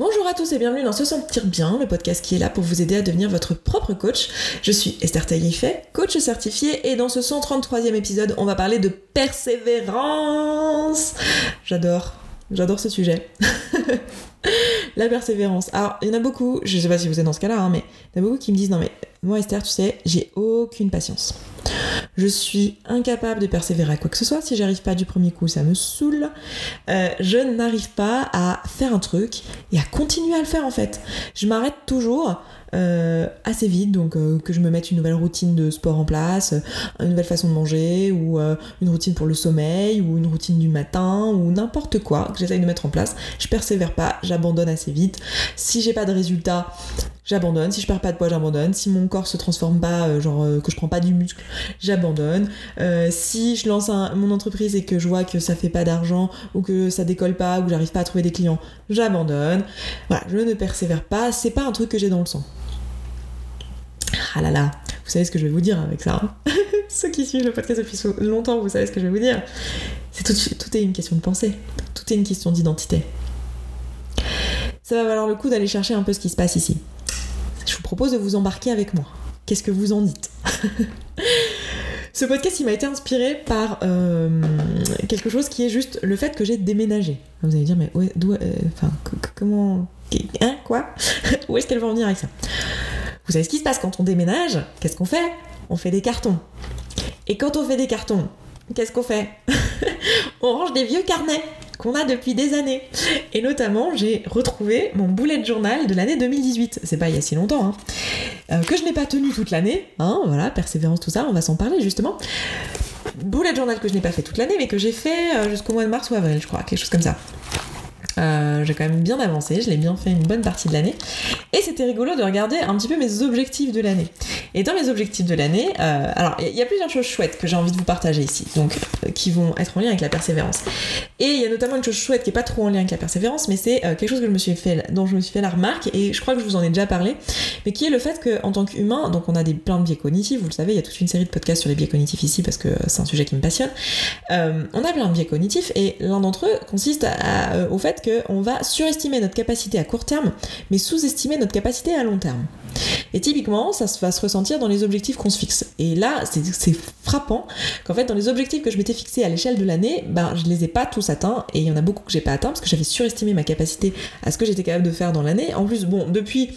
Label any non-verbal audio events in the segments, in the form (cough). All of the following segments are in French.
Bonjour à tous et bienvenue dans Se Sentir Bien, le podcast qui est là pour vous aider à devenir votre propre coach. Je suis Esther Taillifet, coach certifié, et dans ce 133e épisode, on va parler de persévérance. J'adore, j'adore ce sujet. (laughs) la persévérance. Alors, il y en a beaucoup, je sais pas si vous êtes dans ce cas-là, hein, mais il y en a beaucoup qui me disent Non, mais moi, Esther, tu sais, j'ai aucune patience. Je suis incapable de persévérer à quoi que ce soit. Si j'arrive pas du premier coup, ça me saoule. Euh, je n'arrive pas à faire un truc et à continuer à le faire en fait. Je m'arrête toujours euh, assez vite, donc euh, que je me mette une nouvelle routine de sport en place, une nouvelle façon de manger, ou une routine pour le sommeil, ou une routine du matin, ou n'importe quoi que j'essaye de mettre en place. Je persévère pas, j'abandonne assez vite. Si j'ai pas de résultat, j'abandonne. Si je perds pas de poids, j'abandonne. Si mon corps se transforme pas, genre que je prends pas du muscle, j'abandonne. si je lance mon entreprise et que je vois que ça fait pas d'argent, ou que ça décolle pas, ou que j'arrive pas à trouver des clients, j'abandonne. Voilà, je ne persévère pas. C'est pas un truc que j'ai dans le sang. Ah là là, vous savez ce que je vais vous dire avec ça. Hein. (laughs) Ceux qui suivent le podcast depuis longtemps, vous savez ce que je vais vous dire. C'est tout, tout est une question de pensée. Tout est une question d'identité. Ça va valoir le coup d'aller chercher un peu ce qui se passe ici. Propose de vous embarquer avec moi. Qu'est-ce que vous en dites (laughs) Ce podcast, il m'a été inspiré par euh, quelque chose qui est juste le fait que j'ai déménagé. Vous allez dire, mais comment, quoi Où est-ce qu'elle va en venir avec ça vous savez ce qui se passe quand on déménage? Qu'est-ce qu'on fait? On fait des cartons. Et quand on fait des cartons, qu'est-ce qu'on fait? (laughs) On range des vieux carnets qu'on a depuis des années. Et notamment, j'ai retrouvé mon bullet journal de l'année 2018. C'est pas il y a si longtemps, hein. euh, que je n'ai pas tenu toute l'année. Hein, voilà, persévérance, tout ça, on va s'en parler justement. Bullet journal que je n'ai pas fait toute l'année, mais que j'ai fait euh, jusqu'au mois de mars ou avril, je crois, quelque chose comme ça. Euh, j'ai quand même bien avancé, je l'ai bien fait une bonne partie de l'année. Et c'était rigolo de regarder un petit peu mes objectifs de l'année. Et dans mes objectifs de l'année, euh, alors il y a plusieurs choses chouettes que j'ai envie de vous partager ici, donc euh, qui vont être en lien avec la persévérance. Et il y a notamment une chose chouette qui est pas trop en lien avec la persévérance, mais c'est quelque chose que je me suis fait, dont je me suis fait la remarque, et je crois que je vous en ai déjà parlé, mais qui est le fait qu'en tant qu'humain, donc on a des plein de biais cognitifs, vous le savez, il y a toute une série de podcasts sur les biais cognitifs ici parce que c'est un sujet qui me passionne. on a plein de biais cognitifs et l'un d'entre eux consiste au fait qu'on va surestimer notre capacité à court terme, mais sous-estimer notre capacité à long terme. Et typiquement, ça va se ressentir dans les objectifs qu'on se fixe. Et là, c'est frappant qu'en fait, dans les objectifs que je m'étais fixés à l'échelle de l'année, ben, je les ai pas tous atteints. Et il y en a beaucoup que j'ai pas atteints parce que j'avais surestimé ma capacité à ce que j'étais capable de faire dans l'année. En plus, bon, depuis,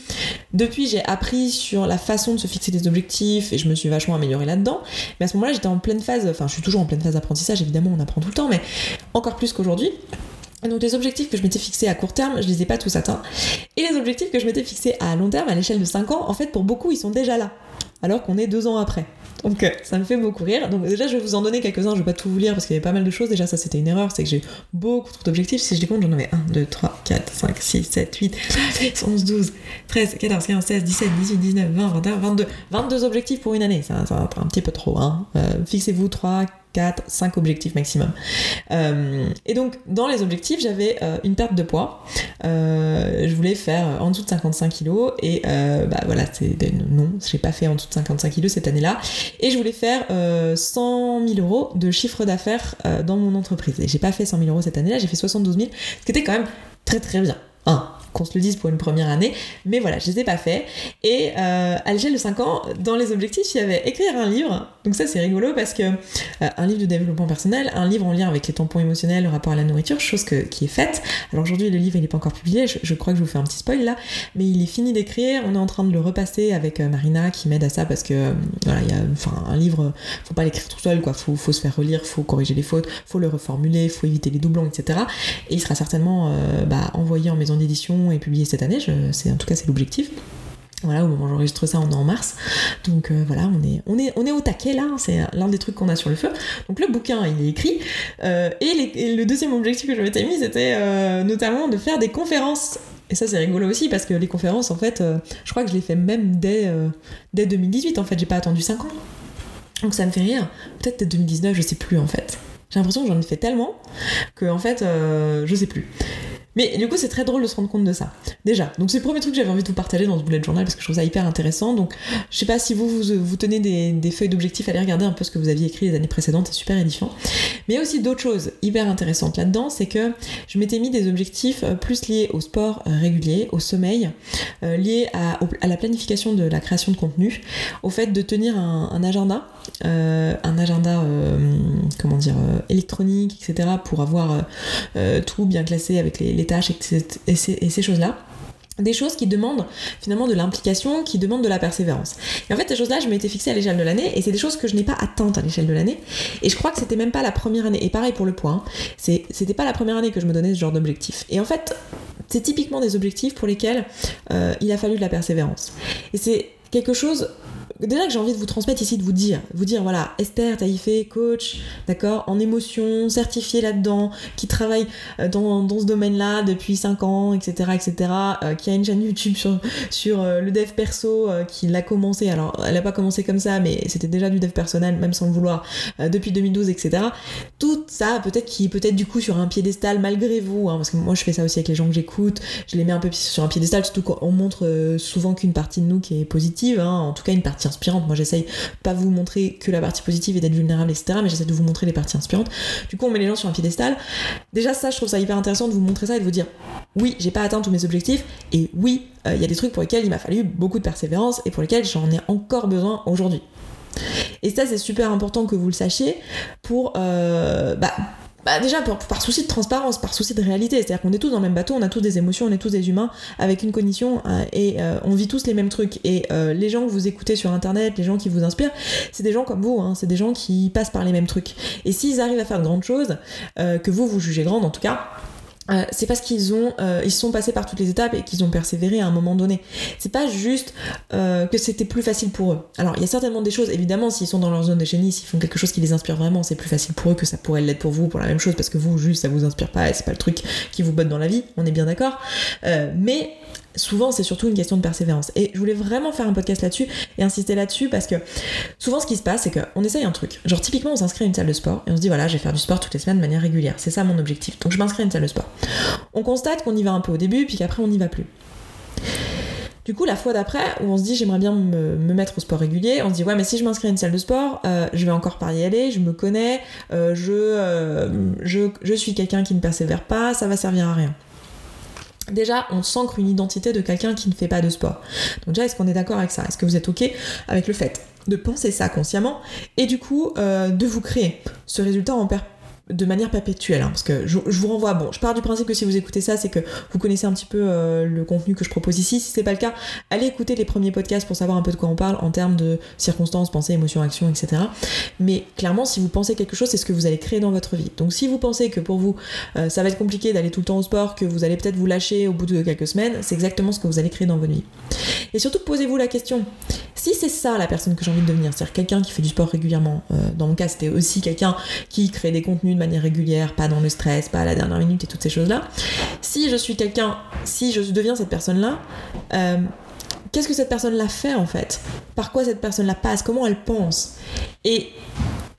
depuis j'ai appris sur la façon de se fixer des objectifs et je me suis vachement améliorée là-dedans. Mais à ce moment-là, j'étais en pleine phase, enfin, je suis toujours en pleine phase d'apprentissage, évidemment, on apprend tout le temps, mais encore plus qu'aujourd'hui. Donc les objectifs que je m'étais fixés à court terme, je les ai pas tous atteints. Et les objectifs que je m'étais fixés à long terme, à l'échelle de 5 ans, en fait pour beaucoup ils sont déjà là. Alors qu'on est deux ans après. Donc euh, ça me fait beaucoup rire. Donc déjà je vais vous en donner quelques-uns, je vais pas tout vous lire parce qu'il y avait pas mal de choses. Déjà ça c'était une erreur, c'est que j'ai beaucoup trop d'objectifs. Si je les compte, j'en avais 1, 2, 3, 4, 5, 6, 7, 8, 11, 12, 13, 14, 15, 16, 17, 18, 19, 20, 21, 22. 22 objectifs pour une année, va être un petit peu trop. Hein. Euh, Fixez-vous 3, 4, 5 objectifs maximum. Euh, et donc, dans les objectifs, j'avais euh, une perte de poids. Euh, je voulais faire en dessous de 55 kilos. Et bah voilà, c'est non, j'ai pas fait en dessous de 55 kilos cette année-là. Et je voulais faire 100 000 euros de chiffre d'affaires dans mon entreprise. Et j'ai pas fait 100 000 euros cette année-là, j'ai fait 72 000, ce qui était quand même très très bien. Qu'on se le dise pour une première année, mais voilà, je les ai pas fait. Et euh, l'échelle de 5 ans, dans les objectifs, il y avait écrire un livre. Donc ça, c'est rigolo parce que euh, un livre de développement personnel, un livre en lien avec les tampons émotionnels, le rapport à la nourriture, chose qui est faite. Alors aujourd'hui, le livre, il n'est pas encore publié, je, crois que je vous fais un petit spoil là, mais il est fini d'écrire. On est en train de le repasser avec euh, Marina qui m'aide à ça parce que voilà, il y a enfin, un livre, faut pas l'écrire tout seul, quoi. Faut, faut se faire relire, faut corriger les fautes, faut le reformuler, faut éviter les doublons, etc. Et il sera certainement bah, envoyé en maison d'édition et publié cette année, en tout cas c'est l'objectif. Voilà, au moment où j'enregistre ça, on est en mars. Donc euh, voilà, on est, on, est, on est au taquet là, c'est l'un des trucs qu'on a sur le feu. Donc le bouquin, il est écrit. Euh, et, le deuxième objectif que je m'étais mis, c'était euh, notamment de faire des conférences. Et ça, c'est rigolo aussi, parce que les conférences, en fait, je crois que je les fais même dès, dès 2018, en fait, j'ai pas attendu 5 ans. Donc ça me fait rire. Peut-être dès 2019, je sais plus, en fait. J'ai l'impression que j'en ai fait tellement que, en fait, je sais plus. Mais du coup, c'est très drôle de se rendre compte de ça. Déjà, donc c'est le premier truc que j'avais envie de vous partager dans ce bullet journal parce que je trouve ça hyper intéressant. Donc, je sais pas si vous vous, tenez des, feuilles d'objectifs, allez regarder un peu ce que vous aviez écrit les années précédentes, c'est super édifiant. Mais aussi d'autres choses hyper intéressantes là-dedans, c'est que je m'étais mis des objectifs euh, plus liés au sport euh, régulier, au sommeil, euh, liés à, la planification de la création de contenu, au fait de tenir un, agenda, un agenda, comment dire, électronique, etc., pour avoir tout bien classé avec les tâches et, ces, choses-là des choses qui demandent finalement de l'implication, qui demandent de la persévérance. Et en fait, ces choses-là, je m'étais fixée à l'échelle de l'année, et c'est des choses que je n'ai pas atteintes à l'échelle de l'année. Et je crois que c'était même pas la première année. Et pareil pour le point, c'était pas la première année que je me donnais ce genre d'objectif. Et en fait, c'est typiquement des objectifs pour lesquels euh, il a fallu de la persévérance. Et c'est quelque chose déjà que j'ai envie de vous transmettre ici, de vous dire, vous dire voilà, Esther Taïfé, coach, d'accord, en émotion, certifié là-dedans, qui travaille euh, dans, dans ce domaine-là depuis 5 ans, etc., etc., euh, qui a une chaîne YouTube sur, sur euh, le dev perso, qui l'a commencé, alors elle n'a pas commencé comme ça, mais c'était déjà du dev personnel, même sans le vouloir, depuis 2012, etc. Tout ça, peut-être qui peut-être du coup sur un piédestal malgré vous, hein, parce que moi je fais ça aussi avec les gens que j'écoute, je les mets un peu sur un piédestal, surtout quand on montre souvent qu'une partie de nous qui est positive, hein, en tout cas une partie inspirante. Moi, j'essaye pas vous montrer que la partie positive et d'être vulnérable, etc. Mais j'essaie de vous montrer les parties inspirantes. Du coup, on met les gens sur un piédestal. Déjà, ça, je trouve ça hyper intéressant de vous montrer ça et de vous dire oui, j'ai pas atteint tous mes objectifs. Et oui, euh, il y a des trucs pour lesquels il m'a fallu beaucoup de persévérance et pour lesquels j'en ai encore besoin aujourd'hui. Et ça, c'est super important que vous le sachiez pour euh, bah, bah déjà par souci de transparence, par souci de réalité, c'est-à-dire qu'on est tous dans le même bateau, on a tous des émotions, on est tous des humains avec une cognition euh, et euh, on vit tous les mêmes trucs. Et euh, les gens que vous écoutez sur internet, les gens qui vous inspirent, c'est des gens comme vous, hein, c'est des gens qui passent par les mêmes trucs. Et s'ils arrivent à faire de grandes choses, que vous vous jugez grandes en tout cas, euh, c'est parce qu'ils ont euh, ils sont passés par toutes les étapes et qu'ils ont persévéré à un moment donné. C'est pas juste euh, que c'était plus facile pour eux. Alors il y a certainement des choses, évidemment, s'ils sont dans leur zone de génie, s'ils font quelque chose qui les inspire vraiment, c'est plus facile pour eux que ça pourrait l'être pour vous pour la même chose parce que vous juste ça vous inspire pas et c'est pas le truc qui vous botte dans la vie. On est bien d'accord. mais souvent c'est surtout une question de persévérance. Et je voulais vraiment faire un podcast là-dessus et insister là-dessus parce que souvent ce qui se passe c'est qu'on essaye un truc. Genre typiquement on s'inscrit à une salle de sport et on se dit voilà je vais faire du sport toutes les semaines de manière régulière. C'est ça mon objectif. Donc je m'inscris à une salle de sport. On constate qu'on y va un peu au début puis qu'après on n'y va plus. Du coup, la fois d'après, où on se dit j'aimerais bien me, mettre au sport régulier, on se dit ouais, mais si je m'inscris à une salle de sport, euh, je vais encore par y aller, je me connais, euh, je, euh, je, je suis quelqu'un qui ne persévère pas, ça va servir à rien. Déjà, on s'ancre une identité de quelqu'un qui ne fait pas de sport. Donc déjà, est-ce qu'on est, d'accord avec ça? Est-ce que vous êtes OK avec le fait de penser ça consciemment et du coup euh, de vous créer ce résultat en, per de manière perpétuelle, hein, parce que je, vous renvoie, bon, je pars du principe que si vous écoutez ça, c'est que vous connaissez un petit peu euh, le contenu que je propose ici. Si c'est pas le cas, allez écouter les premiers podcasts pour savoir un peu de quoi on parle en termes de circonstances, pensées, émotions, actions, etc. Mais clairement, si vous pensez quelque chose, c'est ce que vous allez créer dans votre vie. Donc si vous pensez que pour vous, euh, ça va être compliqué d'aller tout le temps au sport, que vous allez peut-être vous lâcher au bout de quelques semaines, c'est exactement ce que vous allez créer dans votre vie. Et surtout, posez-vous la question, si c'est ça la personne que j'ai envie de devenir, c'est-à-dire quelqu'un qui fait du sport régulièrement, euh, dans mon cas c'était aussi quelqu'un qui crée des contenus de manière régulière, pas dans le stress, pas à la dernière minute et toutes ces choses-là, si je suis quelqu'un, si je deviens cette personne-là, euh, qu'est-ce que cette personne-là fait en fait? Par quoi cette personne-là passe? Comment elle pense? Et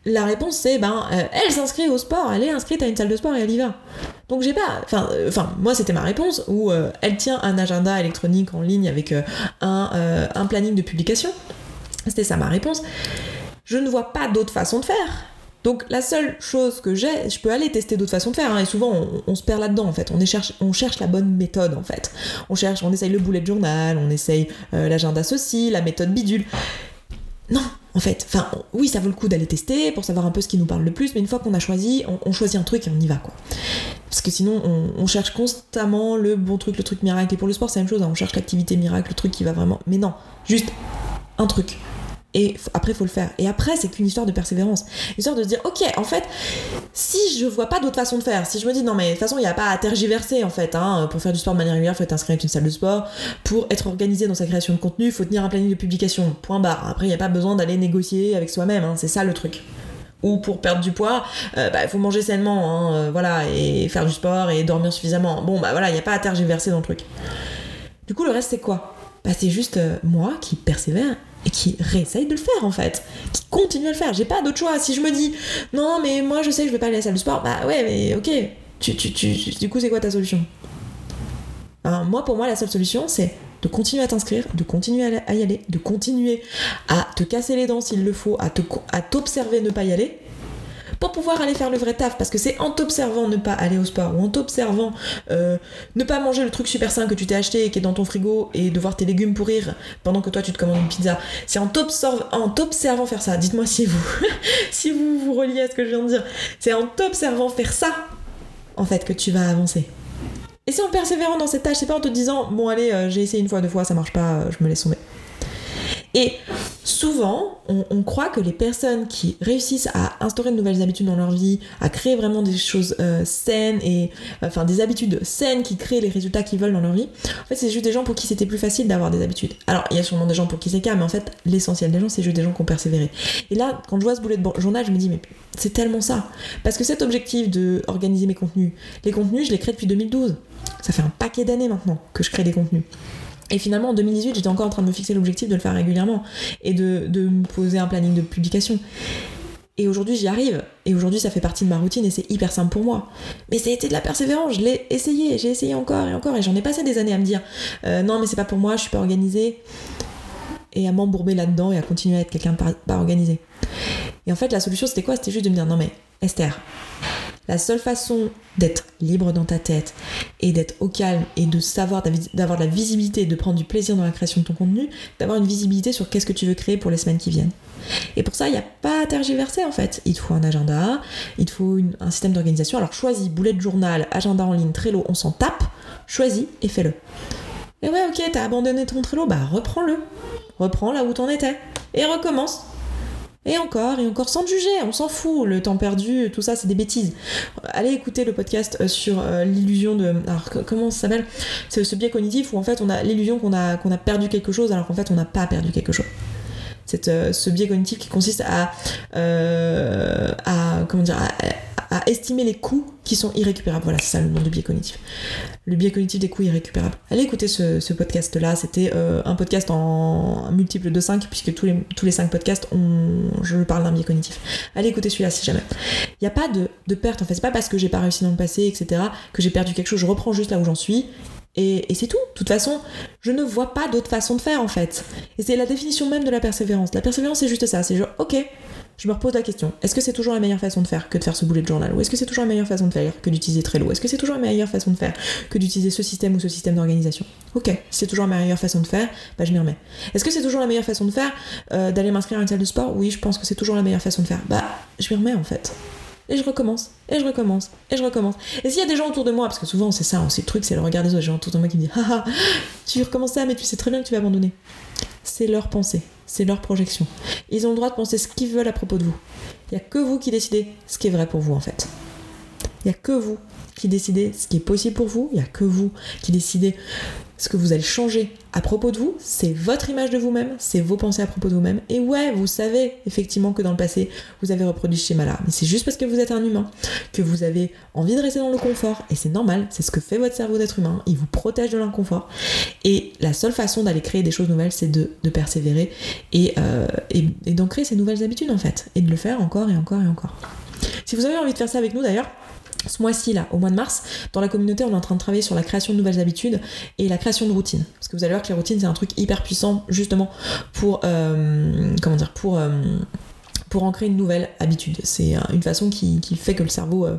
la réponse c'est ben euh, elle s'inscrit au sport, elle est inscrite à une salle de sport et elle y va. Donc j'ai pas, enfin, euh, moi c'était ma réponse où euh, elle tient un agenda électronique en ligne avec un, planning de publication. C'était ça ma réponse. Je ne vois pas d'autre façon de faire. Donc la seule chose que j'ai, je peux aller tester d'autres façons de faire, hein, et souvent on, se perd là-dedans en fait. On, cherche, on cherche la bonne méthode en fait. On cherche, on essaye le bullet journal, on essaye l'agenda ceci, la méthode bidule. Non, en fait. Enfin, oui, ça vaut le coup d'aller tester pour savoir un peu ce qui nous parle le plus, mais une fois qu'on a choisi, on, choisit un truc et on y va, quoi. Parce que sinon, on, cherche constamment le bon truc, le truc miracle. Et pour le sport, c'est la même chose, hein. on cherche l'activité miracle, le truc qui va vraiment. Mais non, juste un truc. Et après, il faut le faire. Et après, c'est qu'une histoire de persévérance. Une histoire de dire, ok, en fait, si je vois pas d'autre façon de faire, si je me dis, non, mais de toute façon, il n'y a pas à tergiverser, en fait. Hein, pour faire du sport de manière régulière, il faut être inscrit à une salle de sport. Pour être organisé dans sa création de contenu, il faut tenir un planning de publication. Point barre. Après, il n'y a pas besoin d'aller négocier avec soi-même. Hein, c'est ça le truc. Ou pour perdre du poids, euh, bah, il faut manger sainement, hein, euh, voilà, et faire du sport et dormir suffisamment. Bon, bah voilà, il n'y a pas à tergiverser dans le truc. Du coup, le reste, c'est quoi? Bah, c'est juste euh, moi qui persévère et qui réessaye de le faire en fait, qui continue à le faire. J'ai pas d'autre choix. Si je me dis non, mais moi je sais que je vais pas aller à la salle de sport, bah ouais, mais ok, tu, tu, tu, du coup, c'est quoi ta solution? Moi, pour moi, la seule solution, c'est de continuer à t'inscrire, de continuer à y aller, de continuer à te casser les dents s'il le faut, à t'observer ne pas y aller, pour pouvoir aller faire le vrai taf. Parce que c'est en t'observant ne pas aller au sport, ou en t'observant euh, ne pas manger le truc super sain que tu t'es acheté et qui est dans ton frigo et de voir tes légumes pourrir pendant que toi tu te commandes une pizza. C'est en t'observant faire ça. Dites-moi si vous, (laughs) vous vous reliez à ce que je viens de dire. C'est en t'observant faire ça, en fait, que tu vas avancer. Et c'est en persévérant dans cette tâche, c'est pas en te disant bon allez, euh, j'ai essayé une fois, deux fois, ça marche pas, euh, je me laisse tomber. Et souvent, on, croit que les personnes qui réussissent à instaurer de nouvelles habitudes dans leur vie, à créer vraiment des choses euh, saines et enfin des habitudes saines qui créent les résultats qu'ils veulent dans leur vie, en fait, c'est juste des gens pour qui c'était plus facile d'avoir des habitudes. Alors, il y a sûrement des gens pour qui c'est cas, mais en fait, l'essentiel des gens, c'est juste des gens qui ont persévéré. Et là, quand je vois ce boulet de journal, je me dis, mais c'est tellement ça. Parce que cet objectif de mes contenus, les contenus, je les crée depuis 2012. Ça fait un paquet d'années maintenant que je crée des contenus. Et finalement, en 2018, j'étais encore en train de me fixer l'objectif de le faire régulièrement et de, me poser un planning de publication. Et aujourd'hui, j'y arrive. Et aujourd'hui, ça fait partie de ma routine et c'est hyper simple pour moi. Mais ça a été de la persévérance. Je l'ai essayé, j'ai essayé encore et encore. Et j'en ai passé des années à me dire euh, non, mais c'est pas pour moi, je suis pas organisée. Et à m'embourber là-dedans et à continuer à être quelqu'un de pas organisé. Et en fait, la solution, c'était quoi? C'était juste de me dire non, mais Esther, la seule façon d'être libre dans ta tête et d'être au calme et de savoir d'avoir de la visibilité, de prendre du plaisir dans la création de ton contenu, d'avoir une visibilité sur qu'est-ce que tu veux créer pour les semaines qui viennent. Et pour ça, il n'y a pas à tergiverser en fait. Il te faut un agenda, il te faut un système d'organisation. Alors choisis, boulet de journal, agenda en ligne, Trello, on s'en tape, choisis et fais-le. Et ouais, ok, t'as abandonné ton Trello, bah reprends-le. Reprends là où t'en étais. Et recommence. Et encore, et encore, sans juger, on s'en fout, le temps perdu, tout ça, c'est des bêtises. Allez écouter le podcast euh, sur euh, l'illusion de... Alors, comment ça s'appelle? C'est ce biais cognitif où en fait on a l'illusion qu'on a, qu'on a perdu quelque chose alors qu'en fait on n'a pas perdu quelque chose. C'est euh, ce biais cognitif qui consiste à... à comment dire à estimer les coûts qui sont irrécupérables. Voilà, c'est ça le nom du biais cognitif. Le biais cognitif des coûts irrécupérables. Allez écouter ce, podcast-là. C'était euh, un podcast en multiple de 5, puisque tous les, tous les 5 podcasts, on, je parle d'un biais cognitif. Allez écouter celui-là si jamais. Il n'y a pas de, de, perte en fait. C'est pas parce que j'ai pas réussi dans le passé, etc., que j'ai perdu quelque chose. Je reprends juste là où j'en suis. Et, et c'est tout. De toute façon, je ne vois pas d'autre façon de faire en fait. Et c'est la définition même de la persévérance. La persévérance, c'est juste ça. C'est genre, ok, je me repose la question, est-ce que c'est toujours la meilleure façon de faire que de faire ce boulet de journal? Ou est-ce que c'est toujours la meilleure façon de faire que d'utiliser Trello? Est-ce que c'est toujours la meilleure façon de faire que d'utiliser ce système ou ce système d'organisation? Ok, c'est toujours la meilleure façon de faire, bah je m'y remets. Est-ce que c'est toujours la meilleure façon de faire euh, d'aller m'inscrire à une salle de sport? Oui, je pense que c'est toujours la meilleure façon de faire. Bah, je m'y remets en fait. Et je recommence, et je recommence, et je recommence. Et s'il y a des gens autour de moi, parce que souvent c'est ça, c'est le truc, c'est le regard des autres, gens autour de moi qui me disent Haha, tu recommences ça, mais tu sais très bien que tu vas abandonner. C'est leur pensée, c'est leur projection. Ils ont le droit de penser ce qu'ils veulent à propos de vous. Il n'y a que vous qui décidez ce qui est vrai pour vous en fait. Il n'y a que vous qui décidez ce qui est possible pour vous, il n'y a que vous qui décidez ce que vous allez changer à propos de vous, c'est votre image de vous-même, c'est vos pensées à propos de vous-même. Et ouais, vous savez effectivement que dans le passé, vous avez reproduit ce schéma-là. Mais c'est juste parce que vous êtes un humain, que vous avez envie de rester dans le confort. Et c'est normal, c'est ce que fait votre cerveau d'être humain. Il vous protège de l'inconfort. Et la seule façon d'aller créer des choses nouvelles, c'est de, persévérer euh, et, et d'en créer ces nouvelles habitudes en fait. Et de le faire encore et encore et encore. Si vous avez envie de faire ça avec nous d'ailleurs, ce mois-ci, là, au mois de mars, dans la communauté, on est en train de travailler sur la création de nouvelles habitudes et la création de routines. Parce que vous allez voir que les routines, c'est un truc hyper puissant, justement, pour, euh, comment dire, pour, euh, pour ancrer une nouvelle habitude. C'est une façon qui, fait que le cerveau euh,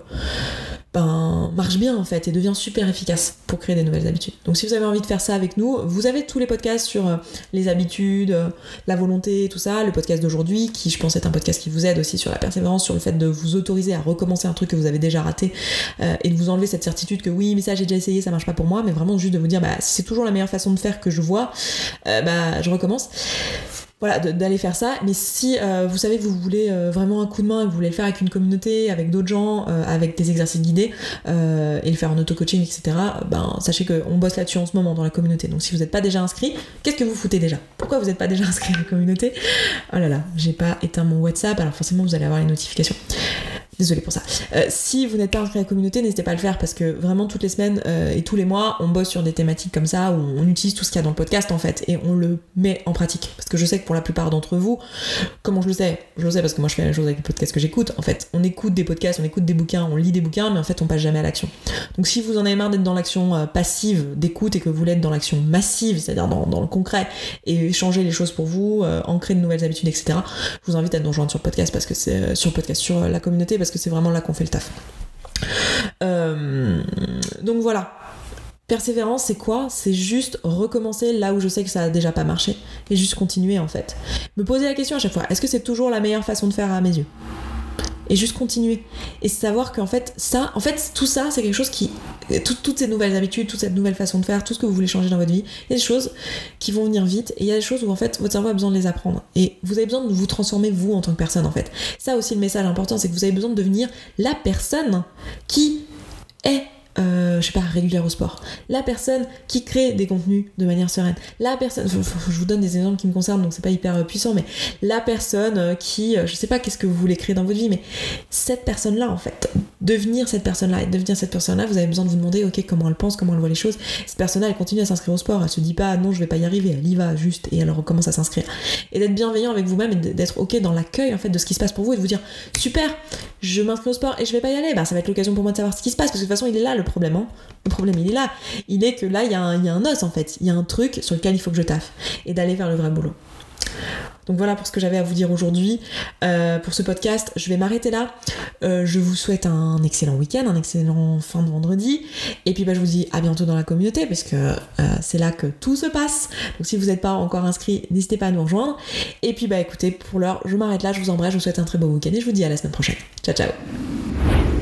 ben, marche bien en fait et devient super efficace pour créer des nouvelles habitudes. Donc si vous avez envie de faire ça avec nous, vous avez tous les podcasts sur euh, les habitudes, euh, la volonté, tout ça, le podcast d'aujourd'hui qui je pense est un podcast qui vous aide aussi sur la persévérance, sur le fait de vous autoriser à recommencer un truc que vous avez déjà raté euh, et de vous enlever cette certitude que oui mais ça j'ai déjà essayé, ça marche pas pour moi, mais vraiment juste de vous dire bah si c'est toujours la meilleure façon de faire que je vois, bah je recommence voilà, d'aller faire ça. Mais si euh, vous savez que vous voulez euh, vraiment un coup de main et que vous voulez le faire avec une communauté, avec d'autres gens, euh, avec des exercices guidés et le faire en auto-coaching, etc., ben, sachez qu'on bosse là-dessus en ce moment dans la communauté. Donc si vous n'êtes pas déjà inscrit, qu'est-ce que vous foutez déjà? Pourquoi vous n'êtes pas déjà (laughs) inscrit à la communauté? Oh là là, j'ai pas éteint mon WhatsApp, alors forcément vous allez avoir les notifications. Désolée pour ça. Euh, si vous n'êtes pas inscrit à la communauté, n'hésitez pas à le faire parce que vraiment toutes les semaines euh, et tous les mois, on bosse sur des thématiques comme ça où on utilise tout ce qu'il y a dans le podcast en fait et on le met en pratique. Parce que je sais que pour la plupart d'entre vous, comment je le sais? Je le sais parce que moi je fais la même chose avec les podcasts que j'écoute. En fait, on écoute des podcasts, on écoute des bouquins, on lit des bouquins, mais en fait on passe jamais à l'action. Donc si vous en avez marre d'être dans l'action euh, passive d'écoute et que vous voulez être dans l'action massive, c'est-à-dire dans, le concret et changer les choses pour vous, ancrer de nouvelles habitudes, etc., je vous invite à nous rejoindre sur le podcast parce que c'est sur le podcast, sur la communauté que c'est vraiment là qu'on fait le taf. Euh, donc voilà. Persévérance, c'est quoi? C'est juste recommencer là où je sais que ça a déjà pas marché et juste continuer en fait. Me poser la question à chaque fois, est-ce que c'est toujours la meilleure façon de faire à mes yeux? Et juste continuer. Et savoir qu'en fait, ça, en fait, tout ça, c'est quelque chose qui. Toutes ces nouvelles habitudes, toute cette nouvelle façon de faire, tout ce que vous voulez changer dans votre vie, il y a des choses qui vont venir vite et il y a des choses où en fait votre cerveau a besoin de les apprendre. Et vous avez besoin de vous transformer vous en tant que personne en fait. Ça aussi, le message important, c'est que vous avez besoin de devenir la personne qui est euh, je sais pas, régulière au sport. La personne qui crée des contenus de manière sereine. La personne, je vous donne des exemples qui me concernent, donc c'est pas hyper euh, puissant, mais la personne euh, qui, je sais pas qu'est-ce que vous voulez créer dans votre vie, mais cette personne-là, en fait, devenir cette personne-là et devenir cette personne-là, vous avez besoin de vous demander, ok, comment elle pense, comment elle voit les choses. Cette personne-là, elle continue à s'inscrire au sport, elle se dit pas, non, je vais pas y arriver, elle y va juste et elle recommence à s'inscrire. Et d'être bienveillant avec vous-même et d'être ok dans l'accueil, en fait, de ce qui se passe pour vous et de vous dire, super, je m'inscris au sport et je vais pas y aller, bah ça va être l'occasion pour moi de savoir ce qui se passe, parce que de toute façon, il est là le problème. Hein. Le problème, il est là. Il est que là, il y, a un, os en fait. Il y a un truc sur lequel il faut que je taffe. Et d'aller vers le vrai boulot. Donc voilà pour ce que j'avais à vous dire aujourd'hui euh, pour ce podcast. Je vais m'arrêter là. Euh, je vous souhaite un excellent week-end, un excellent fin de vendredi. Et puis bah, je vous dis à bientôt dans la communauté parce que euh, c'est là que tout se passe. Donc si vous n'êtes pas encore inscrit, n'hésitez pas à nous rejoindre. Et puis bah écoutez, pour l'heure, je m'arrête là. Je vous embrasse. Je vous souhaite un très beau week-end et je vous dis à la semaine prochaine. Ciao ciao